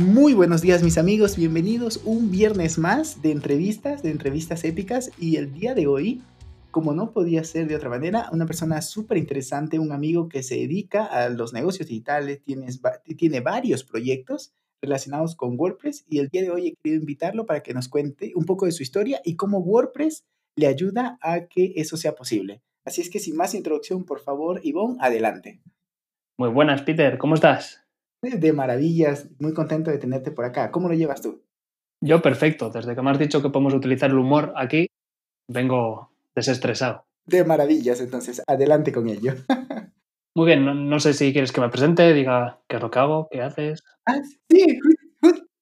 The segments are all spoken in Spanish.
Muy buenos días mis amigos, bienvenidos un viernes más de entrevistas, de entrevistas épicas y el día de hoy, como no podía ser de otra manera, una persona súper interesante, un amigo que se dedica a los negocios digitales, tiene, varios proyectos relacionados con WordPress y el día de hoy he querido invitarlo para que nos cuente un poco de su historia y cómo WordPress le ayuda a que eso sea posible. Así es que sin más introducción, por favor, Ivonne, adelante. Muy buenas, Peter, ¿cómo estás? De maravillas, muy contento de tenerte por acá. ¿Cómo lo llevas tú? Yo perfecto, desde que me has dicho que podemos utilizar el humor aquí, vengo desestresado. De maravillas, entonces, adelante con ello. Muy bien, no, sé si quieres que me presente, diga qué es lo que hago, qué haces. Ah, sí,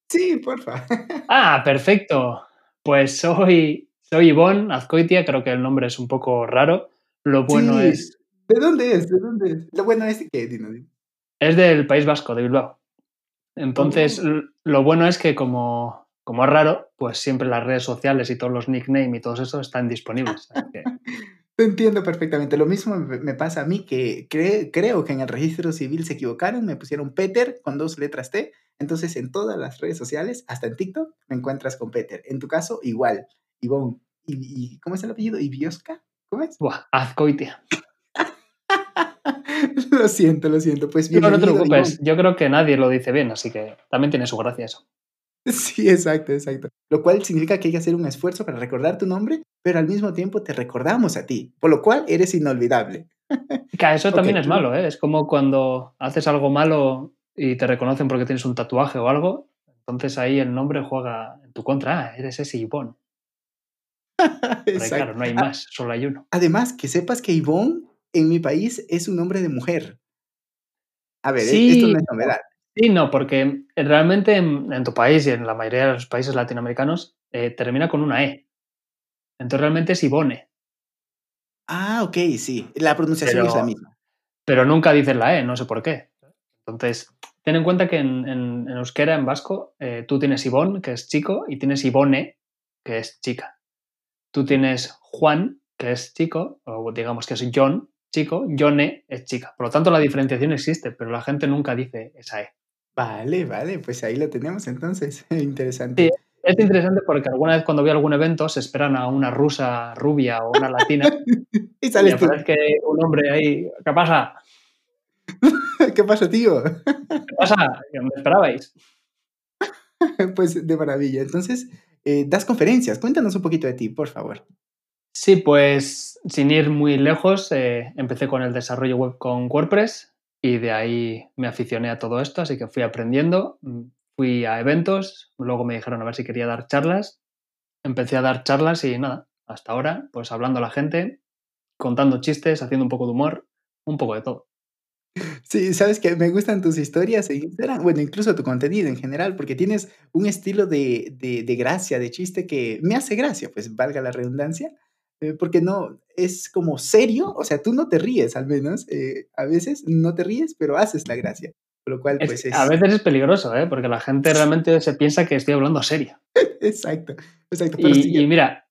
sí, porfa. Ah, perfecto. Pues soy, soy Ivonne Azcoitia, creo que el nombre es un poco raro. Lo bueno es... ¿De dónde es? ¿De dónde es? Lo bueno es que... Dino, es del País Vasco, de Bilbao. Entonces, lo bueno es que como, como es raro, pues siempre las redes sociales y todos los nicknames y todo eso están disponibles. Te entiendo perfectamente. Lo mismo me pasa a mí, que creo que en el registro civil se equivocaron, me pusieron Peter con dos letras T. Entonces, en todas las redes sociales, hasta en TikTok, me encuentras con Peter. En tu caso, igual. Ivonne. ¿Y, cómo es el apellido? ¿Ibioska? ¿Cómo es? Buah, Azcoitia. Lo siento, lo siento. Pues bien. No, no te preocupes, yo creo que nadie lo dice bien, así que también tiene su gracia eso. Sí, exacto, exacto. Lo cual significa que hay que hacer un esfuerzo para recordar tu nombre, pero al mismo tiempo te recordamos a ti, por lo cual eres inolvidable. Que eso también es malo, ¿eh? Es como cuando haces algo malo y te reconocen porque tienes un tatuaje o algo, entonces ahí el nombre juega en tu contra. Ah, eres ese Ivonne. claro, no hay más, solo hay uno. Además, que sepas que Ivonne en mi país es un nombre de mujer. A ver, e, esto no es novedad. Sí, no, porque realmente en, tu país y en la mayoría de los países latinoamericanos eh, termina con una E. Entonces realmente es Ivone. Ah, ok, sí. La pronunciación es la misma. Pero nunca dices la E, no sé por qué. Entonces, ten en cuenta que en, euskera, en vasco, eh, tú tienes Ivón, que es chico, y tienes Ivone, que es chica. Tú tienes Juan, que es chico, o digamos que es John, chico, Yone es chica. Por lo tanto, la diferenciación existe, pero la gente nunca dice esa E. Vale, vale, pues ahí lo tenemos entonces. interesante. Sí, es interesante porque alguna vez cuando voy a algún evento se esperan a una rusa rubia o una latina y sale que un hombre ahí, ¿qué pasa? ¿Qué pasa, tío? ¿Qué pasa? ¿Qué me esperabais? pues de maravilla. Entonces, eh, das conferencias. Cuéntanos un poquito de ti, por favor. Sí, pues sin ir muy lejos, eh, empecé con el desarrollo web con WordPress y de ahí me aficioné a todo esto, así que fui aprendiendo, mm, fui a eventos, luego me dijeron a ver si quería dar charlas, empecé a dar charlas y nada, hasta ahora, pues hablando a la gente, contando chistes, haciendo un poco de humor, un poco de todo. Sí, sabes que me gustan tus historias bueno, incluso tu contenido en general, porque tienes un estilo de, de, de gracia, de chiste que me hace gracia, pues valga la redundancia, eh, porque no, es como serio, o sea, tú no te ríes al menos, eh, a veces no te ríes, pero haces la gracia. Lo cual, pues A veces es peligroso, ¿eh? porque la gente realmente se piensa que estoy hablando serio. exacto, exacto. y, mira,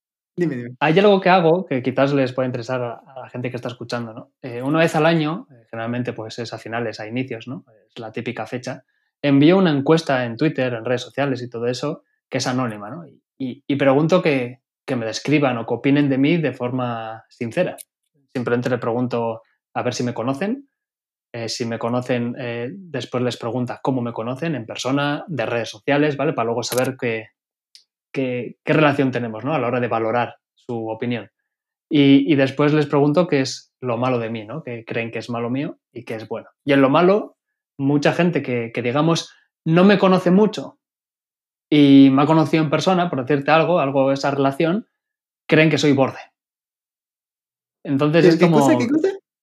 hay algo que hago que quizás les pueda interesar a, la gente que está escuchando, ¿no? una vez al año, generalmente pues es a finales, a inicios, ¿no? Es la típica fecha. Envío una encuesta en Twitter, en redes sociales y todo eso, que es anónima, ¿no? Y, y pregunto que, que me describan o que opinen de mí de forma sincera. Simplemente le pregunto a ver si me conocen. Eh, si me conocen, eh, después les pregunta cómo me conocen en persona, de redes sociales, ¿vale? Para luego saber qué, qué, relación tenemos, ¿no? A la hora de valorar su opinión. Y, después les pregunto qué es lo malo de mí, ¿no? Que creen que es malo mío y qué es bueno. Y en lo malo, mucha gente que, que digamos, no me conoce mucho, y me ha conocido en persona, por decirte algo, algo de esa relación, creen que soy borde. Entonces es como... Cosa,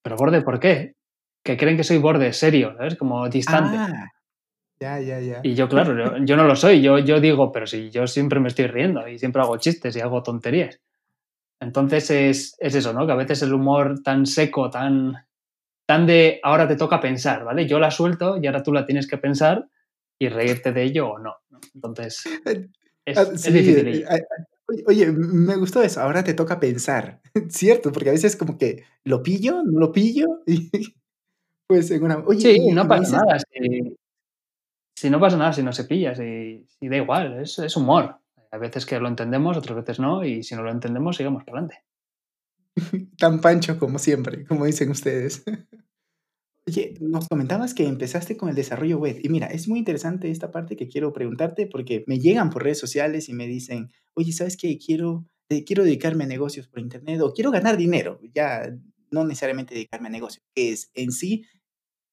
¿Pero borde por qué? Que creen que soy borde, serio, ¿sabes? Como distante. Ah, Ya, ya, ya. Y yo, claro, yo, no lo soy. Yo, yo digo, pero si yo siempre me estoy riendo y siempre hago chistes y hago tonterías. Entonces es, es eso, ¿no? Que a veces el humor tan seco, tan, tan de ahora te toca pensar, ¿vale? Yo la suelto y ahora tú la tienes que pensar y reírte de ello o no. Entonces, es, ah, difícil. Eh, oye, me gustó eso, ahora te toca pensar, ¿cierto? Porque a veces como que lo pillo, no lo pillo, y pues en una... Oye, sí, no pasa nada, si, no pasa nada, si no se pilla, si, da igual, es, es humor. Hay veces que lo entendemos, otras veces no, y si no lo entendemos, sigamos para adelante. Tan pancho como siempre, como dicen ustedes. Oye, nos comentabas que empezaste con el desarrollo web. Y mira, es muy interesante esta parte que quiero preguntarte porque me llegan por redes sociales y me dicen, oye, ¿sabes qué? Quiero, eh, quiero dedicarme a negocios por internet o quiero ganar dinero. Ya no necesariamente dedicarme a negocios, que es en sí,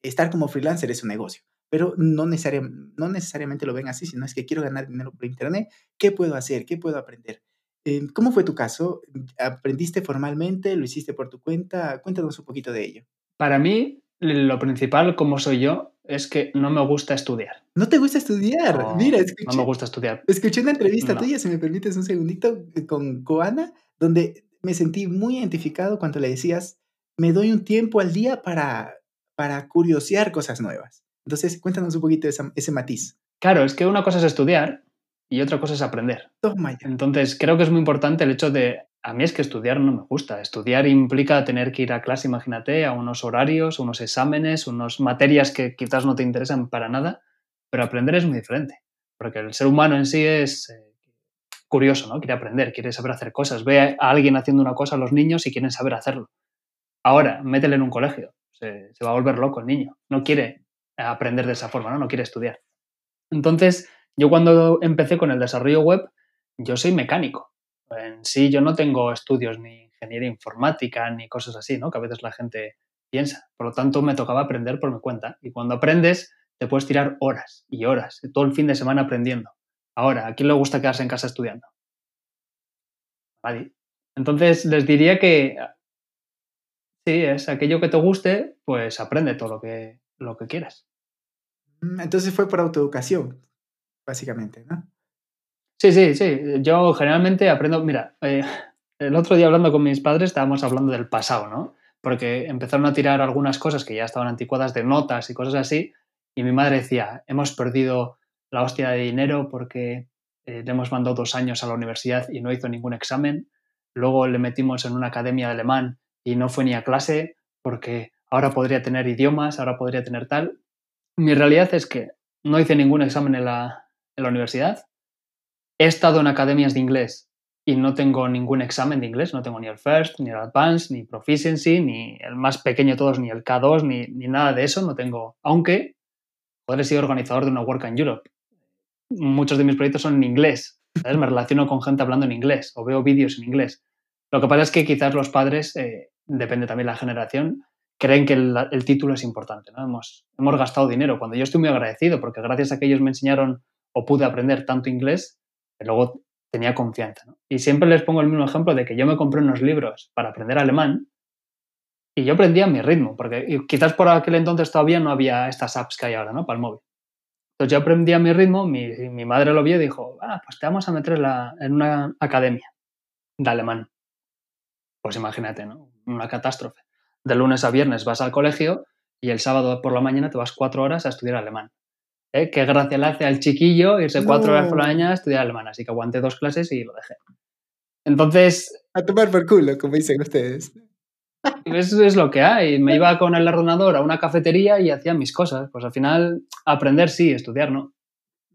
estar como freelancer es un negocio, pero no, no necesariamente lo ven así, sino es que quiero ganar dinero por internet. ¿Qué puedo hacer? ¿Qué puedo aprender? Em, ¿Cómo fue tu caso? ¿Aprendiste formalmente? ¿Lo hiciste por tu cuenta? Cuéntanos un poquito de ello. Para mí, lo principal, como soy yo, es que no me gusta estudiar. ¿No te gusta estudiar? Mira, escuché, no me gusta estudiar. Escuché una entrevista tuya, si me permites un segundito, con Coana, donde me sentí muy identificado cuando le decías, me doy un tiempo al día para, para curiosear cosas nuevas. Entonces, cuéntanos un poquito ese, ese matiz. Claro, es que una cosa es estudiar y otra cosa es aprender. Toma Entonces, creo que es muy importante el hecho de a mí es que estudiar no me gusta. Estudiar implica tener que ir a clase, imagínate, a unos horarios, unos exámenes, unas materias que quizás no te interesan para nada, pero aprender es muy diferente, porque el ser humano en sí es eh, curioso, ¿no? Quiere aprender, quiere saber hacer cosas. Ve a alguien haciendo una cosa a los niños y quieren saber hacerlo. Ahora, métele en un colegio, se, se va a volver loco el niño. No quiere aprender de esa forma, ¿no? No quiere estudiar. Entonces, yo cuando empecé con el desarrollo web, yo soy mecánico en sí yo no tengo estudios ni ingeniería informática ni cosas así, ¿no? Que a veces la gente piensa. Por lo tanto, me tocaba aprender por mi cuenta. Y cuando aprendes, te puedes tirar horas y horas, todo el fin de semana aprendiendo. Ahora, ¿a quién le gusta quedarse en casa estudiando? Nadie. Entonces, les diría que sí, es aquello que te guste, pues aprende todo lo que, lo que quieras. Mm, entonces fue por autoeducación, básicamente, ¿no? Sí, sí, sí. Yo generalmente aprendo. Mira, eh, el otro día hablando con mis padres estábamos hablando del pasado, ¿no? Porque empezaron a tirar algunas cosas que ya estaban anticuadas de notas y cosas así. Y mi madre decía: Hemos perdido la hostia de dinero porque eh, le hemos mandado dos años a la universidad y no hizo ningún examen. Luego le metimos en una academia de alemán y no fue ni a clase porque ahora podría tener idiomas, ahora podría tener tal. Mi realidad es que no hice ningún examen en la, en la universidad, he estado en academias de inglés y no tengo ningún examen de inglés, no tengo ni el First, ni el Advanced, ni Proficiency, ni el más pequeño de todos, ni el K2, ni, ni nada de eso, no tengo, aunque he sido organizador de una Work in Europe. Muchos de mis proyectos son en inglés, me relaciono con gente hablando en inglés o veo vídeos en inglés. Lo que pasa es que quizás los padres, eh, depende también de la generación, creen que el, título es importante. Hemos, hemos gastado dinero, cuando yo estoy muy agradecido porque gracias a que ellos me enseñaron o pude aprender tanto inglés, luego tenía confianza. Y siempre les pongo el mismo ejemplo de que yo me compré unos libros para aprender alemán y yo aprendía a mi ritmo, porque quizás por aquel entonces todavía no había estas apps que hay ahora, ¿no? Para el móvil. Entonces yo aprendí a mi ritmo, mi, mi madre lo vio y dijo, ah, pues te vamos a meter en una academia de alemán. Pues imagínate, ¿no? Una catástrofe. De lunes a viernes vas al colegio y el sábado por la mañana te vas cuatro horas a estudiar alemán. ¿Eh? qué gracia le hace al chiquillo irse cuatro horas por la mañana a estudiar alemán. Así que aguanté dos clases y lo dejé. Entonces. A tomar por culo, como dicen ustedes. Eso es lo que hay. Me iba con el ordenador a una cafetería y hacía mis cosas. Pues al final, aprender sí, estudiar no.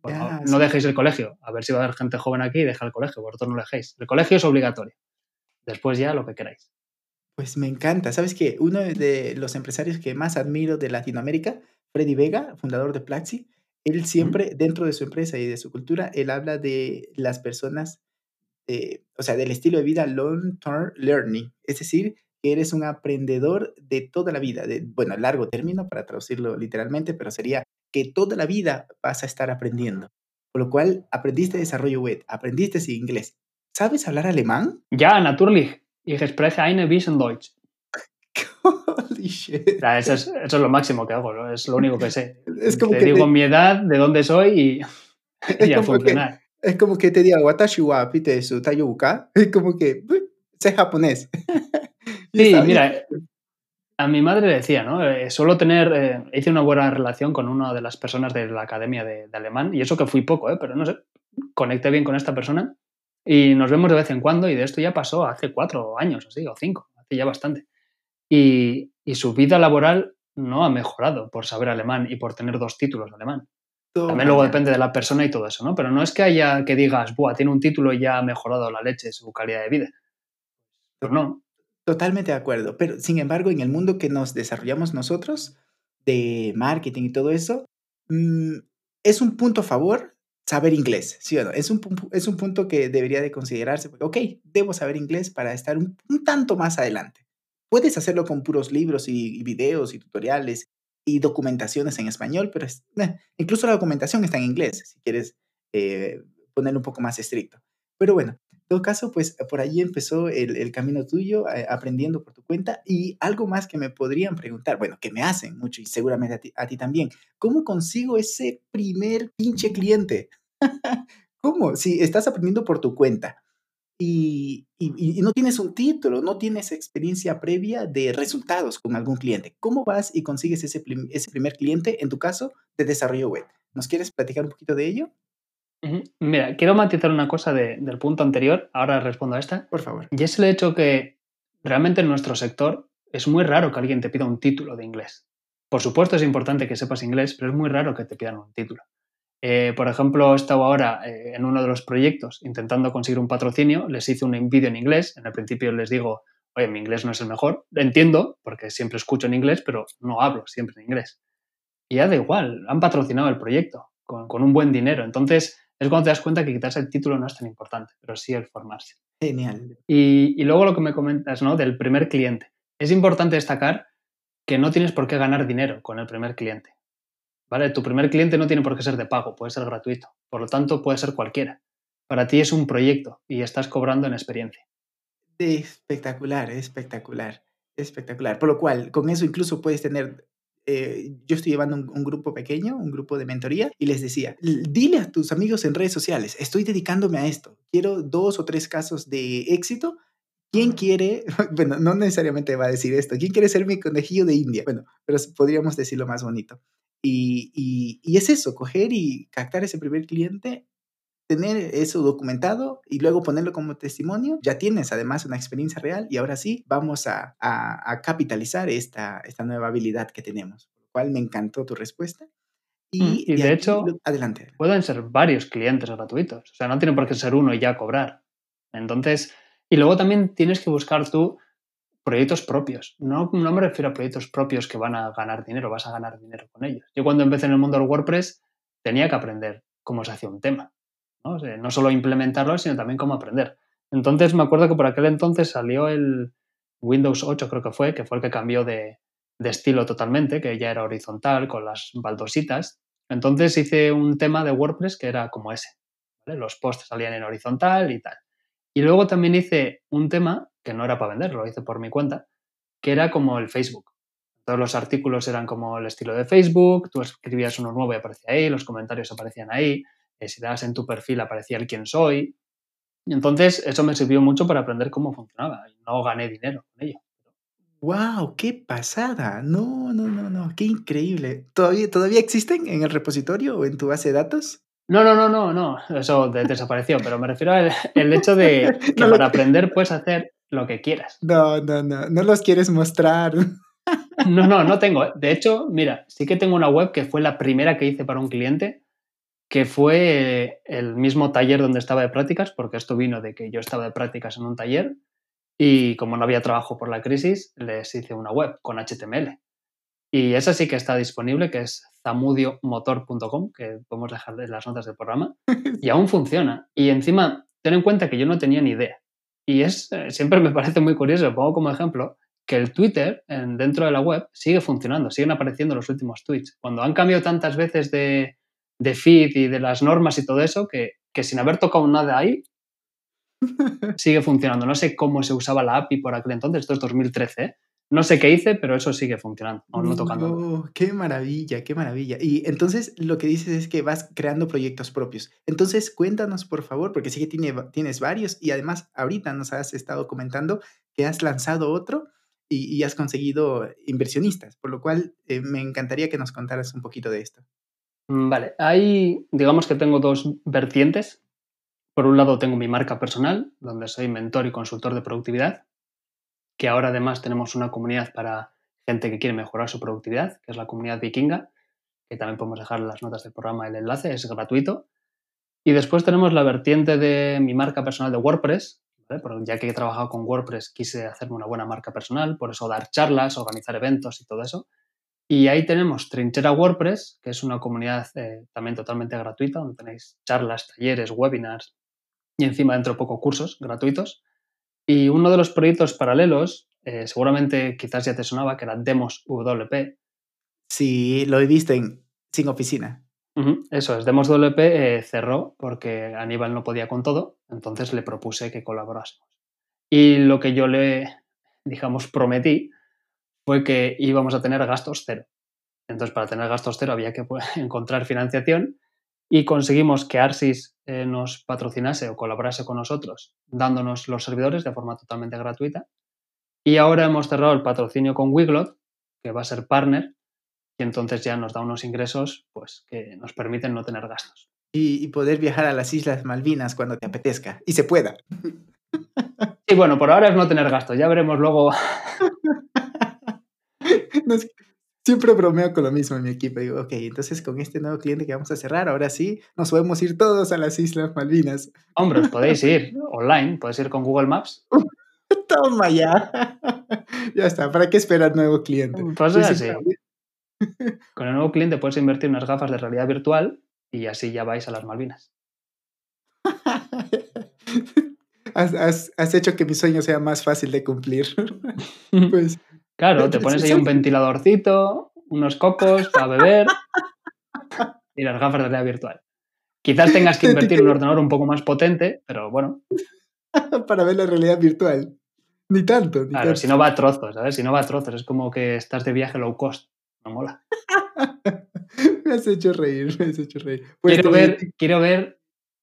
no dejéis el colegio. A ver si va a haber gente joven aquí y deja el colegio. Vosotros no lo dejéis. El colegio es obligatorio. Después ya lo que queráis. Pues me encanta. ¿Sabes qué? Uno de los empresarios que más admiro de Latinoamérica, Freddy Vega, fundador de Platzi, él siempre, dentro de su empresa y de su cultura, él habla de las personas, o sea, del estilo de vida long-term learning, es decir, que eres un aprendedor de toda la vida, de, bueno, largo término para traducirlo literalmente, pero sería que toda la vida vas a estar aprendiendo. Por lo cual, aprendiste desarrollo web, aprendiste inglés. ¿Sabes hablar alemán? Ya, natürlich. Ich spreche eine bisschen Deutsch. Holy shit. Eso es, eso es lo máximo que hago, ¿no? es lo único que sé. Es como te que digo mi edad, de dónde soy y, y a funcionar. es como que te diga, watashi wa pite su tayuka. Es como que, sé japonés. sí, mira, a mi madre le decía, ¿no? Eh, suelo tener, eh, hice una buena relación con una de las personas de la academia de, de, alemán, y eso que fui poco, ¿eh? Pero no sé, conecté bien con esta persona y nos vemos de vez en cuando, y de esto ya pasó hace cuatro años, así, o cinco, hace ya bastante. Y, y su vida laboral no ha mejorado por saber alemán y por tener dos títulos de alemán. También luego depende de la persona y todo eso, ¿no? Pero no es que haya que digas, Buah, tiene un título y ya ha mejorado la leche su calidad de vida. Pues no. Totalmente de acuerdo. Pero sin embargo, en el mundo que nos desarrollamos nosotros, de marketing y todo eso, mm, es un punto a favor saber inglés, ¿sí o no? Es un, es un punto que debería de considerarse. Ok, debo saber inglés para estar un, tanto más adelante. Puedes hacerlo con puros libros y, y videos y tutoriales y documentaciones en español, pero eh, incluso la documentación está en inglés, si quieres eh, ponerlo un poco más estricto. Pero bueno, en todo caso, pues por ahí empezó el, camino tuyo, eh, aprendiendo por tu cuenta. Y algo más que me podrían preguntar, bueno, que me hacen mucho y seguramente a ti, a ti también, ¿cómo consigo ese primer pinche cliente? ¿Cómo? Si estás aprendiendo por tu cuenta y, no tienes un título, no tienes experiencia previa de resultados con algún cliente. ¿Cómo vas y consigues ese, ese primer cliente, en tu caso, de desarrollo web? ¿Nos quieres platicar un poquito de ello? Mira, quiero matizar una cosa del punto anterior, ahora respondo a esta. Por favor. Y es el hecho que realmente en nuestro sector es muy raro que alguien te pida un título de inglés. Por supuesto es importante que sepas inglés, pero es muy raro que te pidan un título. Eh, por ejemplo, he estado ahora eh, en uno de los proyectos intentando conseguir un patrocinio, les hice un vídeo en inglés, en el principio les digo, oye, mi inglés no es el mejor, lo entiendo, porque siempre escucho en inglés, pero no hablo siempre en inglés. Y ya da igual, han patrocinado el proyecto con, un buen dinero. Entonces, es cuando te das cuenta que quitarse el título no es tan importante, pero sí el formarse. Genial. Y, y luego lo que me comentas, ¿no? Del primer cliente. Es importante destacar que no tienes por qué ganar dinero con el primer cliente. ¿Vale? Tu primer cliente no tiene por qué ser de pago, puede ser gratuito. Por lo tanto, puede ser cualquiera. Para ti es un proyecto y estás cobrando en experiencia. Espectacular, espectacular, espectacular. Por lo cual, con eso incluso puedes tener eh, yo estoy llevando un, grupo pequeño, un grupo de mentoría, y les decía, dile a tus amigos en redes sociales, estoy dedicándome a esto, quiero dos o tres casos de éxito. ¿Quién quiere, bueno, no necesariamente va a decir esto, ¿quién quiere ser mi conejillo de India? Bueno, pero podríamos decirlo más bonito. Y, y, es eso, coger y captar ese primer cliente, tener eso documentado y luego ponerlo como testimonio. Ya tienes además una experiencia real y ahora sí vamos a, a, capitalizar esta, esta nueva habilidad que tenemos. Por lo cual me encantó tu respuesta. Mm, y, de hecho, adelante. pueden ser varios clientes gratuitos. O sea, no tiene por qué ser uno y ya cobrar. Entonces, y luego también tienes que buscar tú proyectos propios. No, no me refiero a proyectos propios que van a ganar dinero, vas a ganar dinero con ellos. Yo cuando empecé en el mundo del WordPress tenía que aprender cómo se hacía un tema. ¿no? no solo implementarlo, sino también cómo aprender. Entonces me acuerdo que por aquel entonces salió el Windows 8, creo que fue, que fue el que cambió de, de estilo totalmente, que ya era horizontal, con las baldositas. Entonces hice un tema de WordPress que era como ese. Los posts salían en horizontal y tal. Y luego también hice un tema que no era para vender, lo hice por mi cuenta, que era como el Facebook. Todos los artículos eran como el estilo de Facebook, tú escribías uno nuevo y aparecía ahí, los comentarios aparecían ahí, eh, si dabas en tu perfil aparecía el quién soy. Y entonces eso me sirvió mucho para aprender cómo funcionaba y no gané dinero con ello. ¡Wow! ¡Qué pasada! No, no, no, no, qué increíble. ¿Todavía, ¿Todavía existen en el repositorio o en tu base de datos? No, no, no, no, no, eso desapareció, pero me refiero al el hecho de que para aprender puedes hacer lo que quieras. No, no, no, no los quieres mostrar. No, no, no tengo. De hecho, mira, sí que tengo una web que fue la primera que hice para un cliente, que fue el mismo taller donde estaba de prácticas, porque esto vino de que yo estaba de prácticas en un taller y como no había trabajo por la crisis, les hice una web con HTML. Y esa sí que está disponible, que es zamudiomotor.com, que podemos dejar en las notas del programa, y aún funciona. Y encima, ten en cuenta que yo no tenía ni idea. Y es, eh, siempre me parece muy curioso, pongo como ejemplo, que el Twitter en, dentro de la web sigue funcionando, siguen apareciendo los últimos tweets. Cuando han cambiado tantas veces de, de feed y de las normas y todo eso, que, que sin haber tocado nada ahí, sigue funcionando. No sé cómo se usaba la API por aquel entonces, esto es 2013, No sé qué hice, pero eso sigue funcionando, no, tocando. qué maravilla, qué maravilla. Y entonces lo que dices es que vas creando proyectos propios. Entonces cuéntanos, por favor, porque sí que tiene, tienes varios y además ahorita nos has estado comentando que has lanzado otro y, has conseguido inversionistas, por lo cual eh, me encantaría que nos contaras un poquito de esto. Mm, vale, hay, digamos que tengo dos vertientes. Por un lado tengo mi marca personal, donde soy mentor y consultor de productividad, que ahora además tenemos una comunidad para gente que quiere mejorar su productividad, que es la comunidad vikinga, que también podemos dejar las notas del programa el enlace, es gratuito. Y después tenemos la vertiente de mi marca personal de WordPress, ya que he trabajado con WordPress quise hacerme una buena marca personal, por eso dar charlas, organizar eventos y todo eso. Y ahí tenemos Trinchera WordPress, que es una comunidad eh, también totalmente gratuita, donde tenéis charlas, talleres, webinars y encima dentro de poco cursos gratuitos. Y uno de los proyectos paralelos, eh, seguramente quizás ya te sonaba, que era Demos WP. Sí, lo he visto en Sin Oficina. eso es, Demos WP eh, cerró porque Aníbal no podía con todo, entonces le propuse que colaborásemos. Y lo que yo le, digamos, prometí fue que íbamos a tener gastos cero. Entonces, para tener gastos cero había que pues, encontrar financiación y conseguimos que Arsis eh, nos patrocinase o colaborase con nosotros, dándonos los servidores de forma totalmente gratuita. Y ahora hemos cerrado el patrocinio con Wiglot, que va a ser partner, y entonces ya nos da unos ingresos pues, que nos permiten no tener gastos. Y, y poder viajar a las Islas Malvinas cuando te apetezca y se pueda. Sí, bueno, por ahora es no tener gastos, ya veremos luego. Siempre bromeo con lo mismo en mi equipo. Digo, ok, entonces con este nuevo cliente que vamos a cerrar, ahora sí, nos podemos ir todos a las Islas Malvinas. Hombre, os podéis ir online, podéis ir con Google Maps. Toma ya. ya está, ¿para qué esperar nuevo cliente? Pues así. Con el nuevo cliente puedes invertir unas gafas de realidad virtual y así ya vais a las Malvinas. has, has, hecho que mi sueño sea más fácil de cumplir. pues Claro, te pones ahí un ventiladorcito, unos cocos para beber y las gafas de realidad virtual. Quizás tengas que invertir en un ordenador un poco más potente, pero bueno. para ver la realidad virtual. Ni tanto. Ni claro, si no va a trozos, ¿sabes? Si no va a trozos, es como que estás de viaje low cost. No mola. me has hecho reír, me has hecho reír. Pues quiero, ver, quiero ver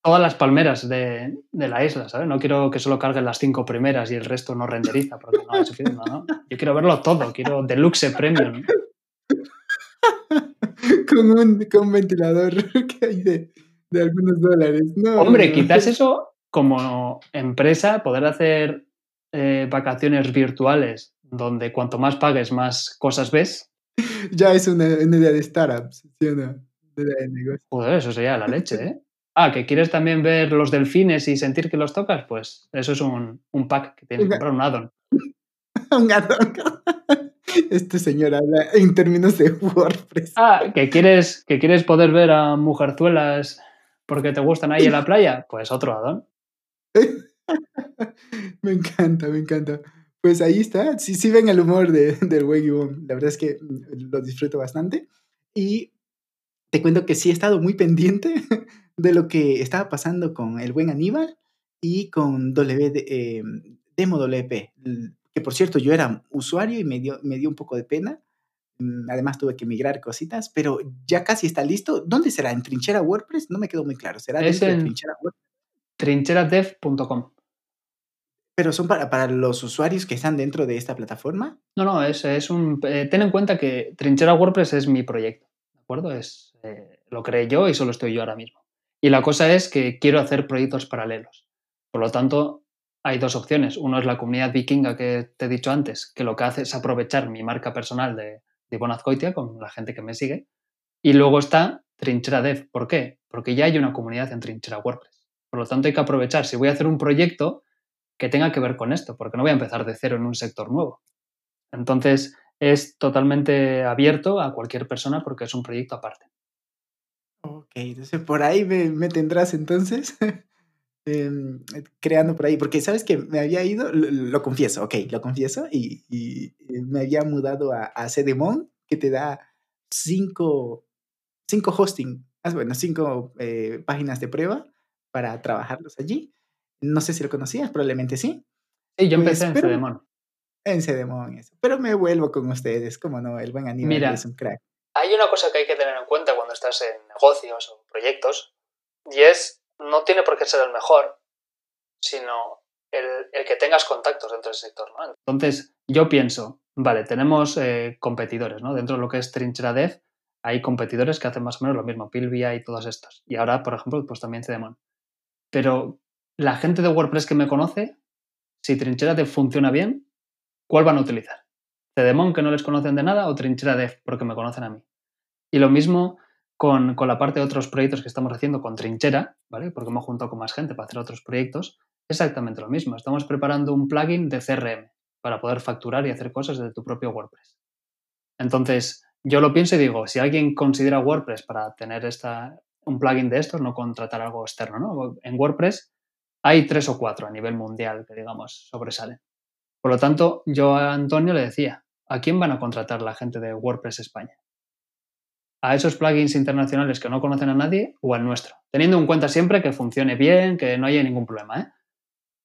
todas las palmeras de, la isla, ¿sabes? No quiero que solo carguen las cinco primeras y el resto no renderiza, porque no es suficiente, ¿no? Yo quiero verlo todo, quiero deluxe premium. con, un, con ventilador que hay de, algunos dólares. Hombre, quizás eso como empresa, poder hacer eh, vacaciones virtuales donde cuanto más pagues, más cosas ves. Ya es una, idea de startups, ¿sí o no? de negocio. Joder, eso sería la leche, ¿eh? Ah, que quieres también ver los delfines y sentir que los tocas, pues eso es un, pack que tienes que comprar, un addon. un addon. Este señor habla en términos de WordPress. Ah, que quieres, que quieres poder ver a mujerzuelas porque te gustan ahí en la playa, pues otro addon. me encanta, me encanta. Pues ahí está. Sí, sí ven el humor de, del Weggy La verdad es que lo disfruto bastante. Y te cuento que sí he estado muy pendiente de lo que estaba pasando con el buen Aníbal y con w, eh, Demo WP. Que por cierto, yo era usuario y me dio, me dio un poco de pena. Mm, además tuve que migrar cositas, pero ya casi está listo. ¿Dónde será? ¿En Trinchera WordPress? No me quedó muy claro. ¿Será es en Trinchera WordPress? Trincheradev.com. ¿Pero son para, para, los usuarios que están dentro de esta plataforma? No, no, es, es un... Eh, ten en cuenta que Trinchera WordPress es mi proyecto, ¿de acuerdo? Es, eh, lo creé yo y solo estoy yo ahora mismo. Y la cosa es que quiero hacer proyectos paralelos. Por lo tanto, hay dos opciones. Uno es la comunidad vikinga que te he dicho antes, que lo que hace es aprovechar mi marca personal de, de Bonazcoitia con la gente que me sigue. Y luego está Trinchera Dev. ¿Por qué? Porque ya hay una comunidad en Trinchera WordPress. Por lo tanto, hay que aprovechar. Si voy a hacer un proyecto que tenga que ver con esto, porque no voy a empezar de cero en un sector nuevo. Entonces, es totalmente abierto a cualquier persona porque es un proyecto aparte. Entonces por ahí me, tendrás entonces em, creando por ahí, porque sabes que me había ido, lo, confieso, ok, lo confieso, y, me había mudado a, a Cedemon, que te da cinco, cinco hosting, bueno, cinco eh, páginas de prueba para trabajarlos allí. No sé si lo conocías, probablemente sí. Sí, yo empecé pues, en Cedemon. En Cedemon, eso. Pero me vuelvo con ustedes, como no, el buen Aníbal es un crack. Hay una cosa que hay que tener en cuenta cuando estás en negocios o proyectos, y es, no tiene por qué ser el mejor, sino el, que tengas contactos dentro del sector. ¿no? Entonces, yo pienso, vale, tenemos eh, competidores, ¿no? Dentro de lo que es Trinchera Dev, hay competidores que hacen más o menos lo mismo, Pilvia y todos estos. Y ahora, por ejemplo, pues también Cedemon. Pero la gente de WordPress que me conoce, si Trinchera Dev funciona bien, ¿cuál van a utilizar? ¿Cedemon que no les conocen de nada o Trinchera Dev porque me conocen a mí? Y lo mismo con, la parte de otros proyectos que estamos haciendo con Trinchera, ¿vale? Porque hemos juntado con más gente para hacer otros proyectos. Exactamente lo mismo. Estamos preparando un plugin de CRM para poder facturar y hacer cosas desde tu propio WordPress. Entonces, yo lo pienso y digo, si alguien considera WordPress para tener esta, un plugin de estos, no contratar algo externo, ¿no? En WordPress hay tres o cuatro a nivel mundial que, digamos, sobresalen. Por lo tanto, yo a Antonio le decía, ¿a quién van a contratar la gente de WordPress España? ¿A esos plugins internacionales que no conocen a nadie o al nuestro? Teniendo en cuenta siempre que funcione bien, que no haya ningún problema, ¿eh?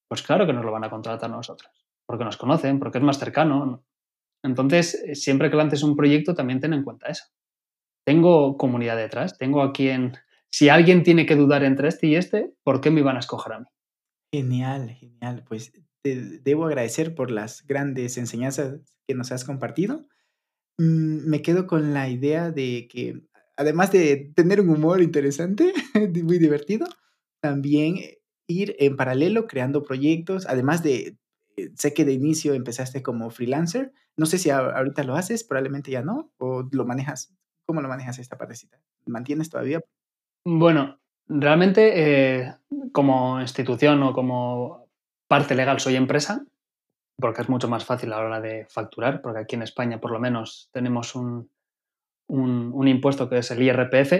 Pues claro que nos lo van a contratar nosotros, porque nos conocen, porque es más cercano. Entonces, siempre que lances un proyecto, también ten en cuenta eso. Tengo comunidad detrás, tengo a quien, si alguien tiene que dudar entre este y este, ¿por qué me iban a escoger a mí? Genial, genial. Pues te debo agradecer por las grandes enseñanzas que nos has compartido. Mm, me quedo con la idea de que, además de tener un humor interesante, muy divertido, también ir en paralelo creando proyectos, además de, eh, sé que de inicio empezaste como freelancer, no sé si ahorita lo haces, probablemente ya no, o lo manejas, ¿cómo lo manejas esta partecita? ¿Mantienes todavía? Bueno, realmente eh, como institución o como parte legal soy empresa, porque es mucho más fácil a la hora de facturar, porque aquí en España por lo menos tenemos un, un, impuesto que es el IRPF,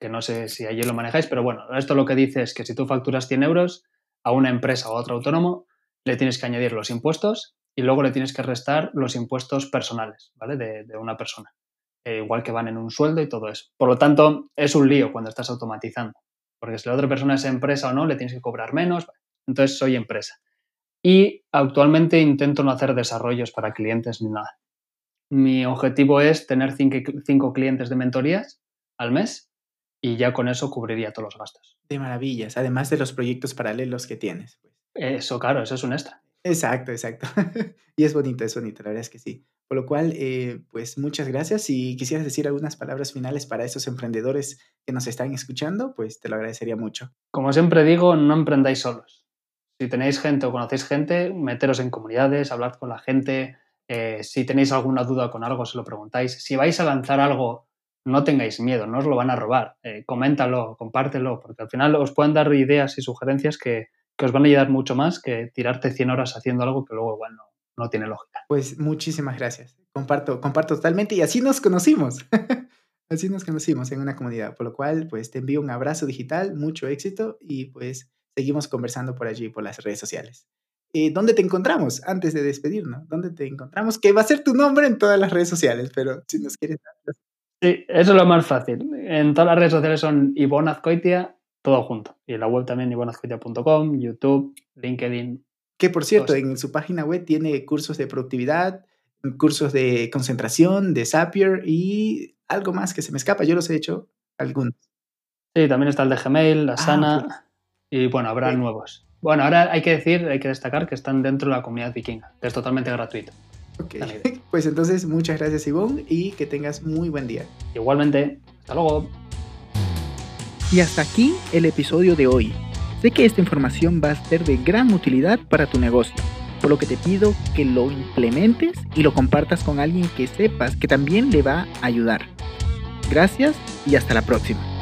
que no sé si allí lo manejáis, pero bueno, esto lo que dice es que si tú facturas 100 euros a una empresa o a otro autónomo, le tienes que añadir los impuestos y luego le tienes que restar los impuestos personales, ¿vale? De, una persona. Eh, igual que van en un sueldo y todo eso. Por lo tanto, es un lío cuando estás automatizando, porque si la otra persona es empresa o no, le tienes que cobrar menos. Entonces, soy empresa. Y actualmente intento no hacer desarrollos para clientes ni nada. Mi objetivo es tener cinco, clientes de mentorías al mes y ya con eso cubriría todos los gastos. De maravillas, además de los proyectos paralelos que tienes. Pues. Eso, claro, eso es un extra. Exacto, exacto. y es bonito, es bonito, la verdad es que sí. Por lo cual, eh, pues muchas gracias. Si quisieras decir algunas palabras finales para esos emprendedores que nos están escuchando, pues te lo agradecería mucho. Como siempre digo, no emprendáis solos. Si tenéis gente o conocéis gente, meteros en comunidades, hablad con la gente. Eh, si tenéis alguna duda con algo, se lo preguntáis. Si vais a lanzar algo, no tengáis miedo, no os lo van a robar. Eh, coméntalo, compártelo, porque al final os pueden dar ideas y sugerencias que, que os van a ayudar mucho más que tirarte 100 horas haciendo algo que luego igual no, no tiene lógica. Pues muchísimas gracias. Comparto, comparto totalmente y así nos conocimos. así nos conocimos en una comunidad, por lo cual pues te envío un abrazo digital, mucho éxito y pues seguimos conversando por allí, por las redes sociales. Eh, ¿Dónde te encontramos? Antes de despedirnos, ¿dónde te encontramos? Que va a ser tu nombre en todas las redes sociales, pero si nos quieres... Sí, eso es lo más fácil. En todas las redes sociales son Ivonne Azcoitia, todo junto. Y en la web también ivonazcoitia.com, YouTube, LinkedIn. Que por cierto, en su página web tiene cursos de productividad, cursos de concentración, de Zapier y algo más que se me escapa. Yo los he hecho algunos. Sí, también está el de Gmail, la ah, Sana y bueno, habrá nuevos. Bueno, ahora hay que decir, hay que destacar que están dentro de la comunidad vikinga, que es totalmente gratuito. Ok, pues entonces muchas gracias Ivonne y que tengas muy buen día. Igualmente, hasta luego. Y hasta aquí el episodio de hoy. Sé que esta información va a ser de gran utilidad para tu negocio, por lo que te pido que lo implementes y lo compartas con alguien que sepas que también le va a ayudar. Gracias y hasta la próxima.